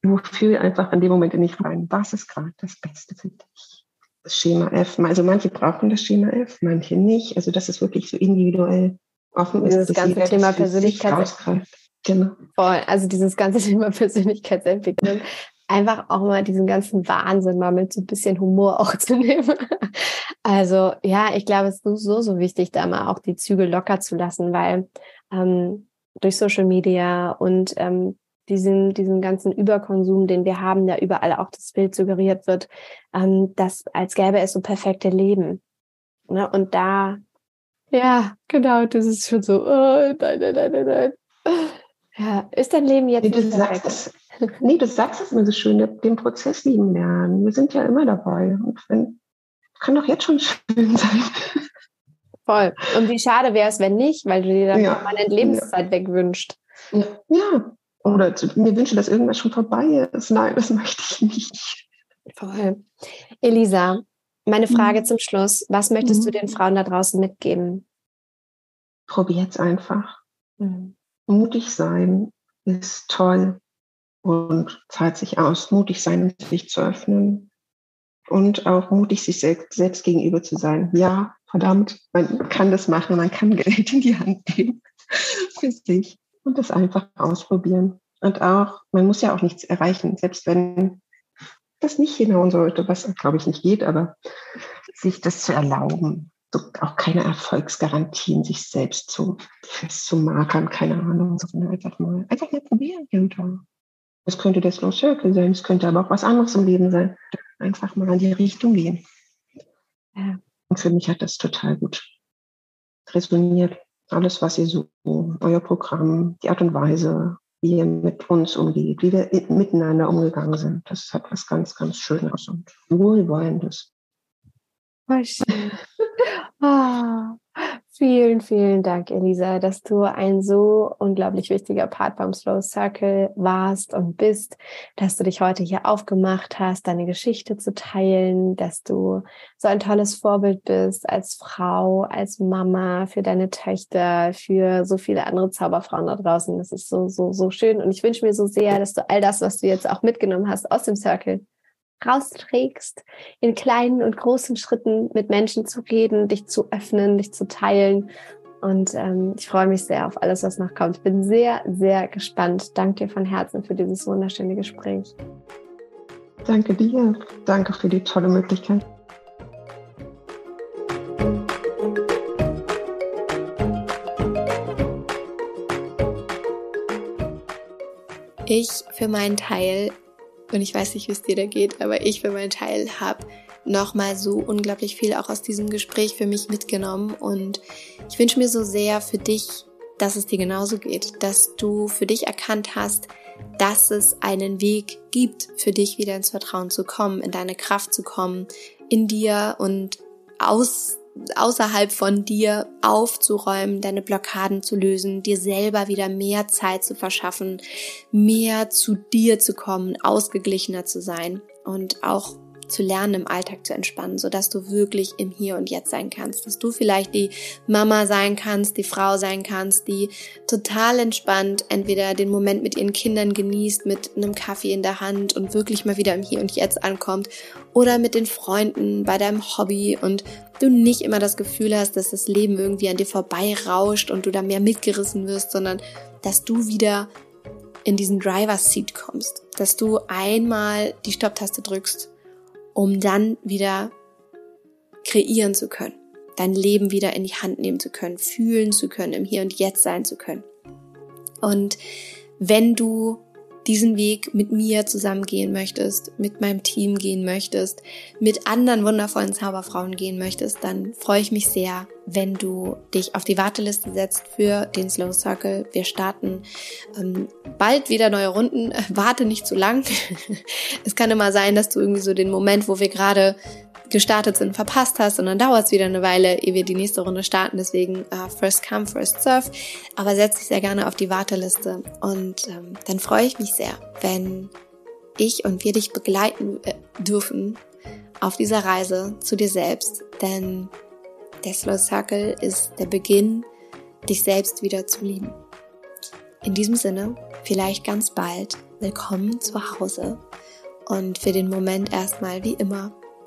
S2: Du fühl einfach in dem Moment in dich rein, was ist gerade das Beste für dich? Das Schema F, also manche brauchen das Schema F, manche nicht. Also das ist wirklich so individuell offen
S1: ist. Das ganze Thema Persönlichkeit. Genau. Voll. Also dieses ganze <laughs> Thema Persönlichkeitsentwicklung einfach auch mal diesen ganzen Wahnsinn mal mit so ein bisschen Humor <laughs> auch zu nehmen. Also ja, ich glaube, es ist so, so wichtig, da mal auch die Zügel locker zu lassen, weil ähm, durch Social Media und ähm, diesen, diesen ganzen Überkonsum, den wir haben, da überall auch das Bild suggeriert wird, ähm, dass als gäbe es so perfekte Leben. Ne? Und da, ja, genau, das ist schon so, oh, nein, nein, nein, nein, nein. Ja, ist dein Leben jetzt nee,
S2: du sagst es, <laughs> Nee, du sagst es mir so schön, den Prozess lieben lernen. Wir sind ja immer dabei. Und wenn, kann doch jetzt schon <laughs> schön sein.
S1: Voll. Und wie schade wäre es, wenn nicht, weil du dir dann ja. mal eine Lebenszeit ja. wegwünscht.
S2: Ja. ja. Oder mir wünsche, dass irgendwas schon vorbei ist. Nein, das <laughs> möchte ich nicht.
S1: Voll. Elisa, meine Frage mhm. zum Schluss. Was möchtest mhm. du den Frauen da draußen mitgeben?
S2: Probiert's einfach. Mhm. Mutig sein ist toll und zahlt sich aus, mutig sein und sich zu öffnen und auch mutig sich selbst, gegenüber zu sein. Ja, verdammt, man kann das machen, man kann Geld in die Hand nehmen <laughs> für sich. Und das einfach ausprobieren. Und auch, man muss ja auch nichts erreichen, selbst wenn das nicht hinhauen sollte, was glaube ich nicht geht, aber sich das zu erlauben, so auch keine Erfolgsgarantien sich selbst zu festzumarkern, keine Ahnung, sondern einfach mal, einfach mal probieren hier und. Das könnte der Slow Circle sein, es könnte aber auch was anderes im Leben sein. Einfach mal in die Richtung gehen. Ja. Und für mich hat das total gut resoniert. Alles, was ihr so, euer Programm, die Art und Weise, wie ihr mit uns umgeht, wie wir miteinander umgegangen sind, das hat was ganz, ganz Schönes und Wohlwollendes.
S1: Voll schön. oh, <laughs> Vielen, vielen Dank, Elisa, dass du ein so unglaublich wichtiger Part beim Slow Circle warst und bist, dass du dich heute hier aufgemacht hast, deine Geschichte zu teilen, dass du so ein tolles Vorbild bist als Frau, als Mama für deine Töchter, für so viele andere Zauberfrauen da draußen. Das ist so, so, so schön. Und ich wünsche mir so sehr, dass du all das, was du jetzt auch mitgenommen hast aus dem Circle, rausträgst, in kleinen und großen Schritten mit Menschen zu reden, dich zu öffnen, dich zu teilen. Und ähm, ich freue mich sehr auf alles, was noch kommt. Bin sehr, sehr gespannt. Danke dir von Herzen für dieses wunderschöne Gespräch.
S2: Danke dir. Danke für die tolle Möglichkeit.
S1: Ich für meinen Teil und ich weiß nicht, wie es dir da geht, aber ich für meinen Teil habe nochmal so unglaublich viel auch aus diesem Gespräch für mich mitgenommen. Und ich wünsche mir so sehr für dich, dass es dir genauso geht, dass du für dich erkannt hast, dass es einen Weg gibt, für dich wieder ins Vertrauen zu kommen, in deine Kraft zu kommen, in dir und aus außerhalb von dir aufzuräumen, deine Blockaden zu lösen, dir selber wieder mehr Zeit zu verschaffen, mehr zu dir zu kommen, ausgeglichener zu sein und auch zu lernen, im Alltag zu entspannen, so dass du wirklich im Hier und Jetzt sein kannst, dass du vielleicht die Mama sein kannst, die Frau sein kannst, die total entspannt entweder den Moment mit ihren Kindern genießt, mit einem Kaffee in der Hand und wirklich mal wieder im Hier und Jetzt ankommt. Oder mit den Freunden bei deinem Hobby und du nicht immer das Gefühl hast, dass das Leben irgendwie an dir vorbei rauscht und du da mehr mitgerissen wirst, sondern dass du wieder in diesen Driver's Seat kommst, dass du einmal die Stopptaste drückst um dann wieder kreieren zu können, dein Leben wieder in die Hand nehmen zu können, fühlen zu können, im Hier und Jetzt sein zu können. Und wenn du diesen Weg mit mir zusammen gehen möchtest, mit meinem Team gehen möchtest, mit anderen wundervollen Zauberfrauen gehen möchtest, dann freue ich mich sehr, wenn du dich auf die Warteliste setzt für den Slow Circle. Wir starten ähm, bald wieder neue Runden. <laughs> Warte nicht zu lang. <laughs> es kann immer sein, dass du irgendwie so den Moment, wo wir gerade gestartet sind, verpasst hast und dann dauert es wieder eine Weile, ehe wir die nächste Runde starten. Deswegen uh, first come, first serve. Aber setz dich sehr gerne auf die Warteliste und ähm, dann freue ich mich sehr, wenn ich und wir dich begleiten äh, dürfen auf dieser Reise zu dir selbst. Denn der Slow Circle ist der Beginn, dich selbst wieder zu lieben. In diesem Sinne, vielleicht ganz bald, willkommen zu Hause und für den Moment erstmal wie immer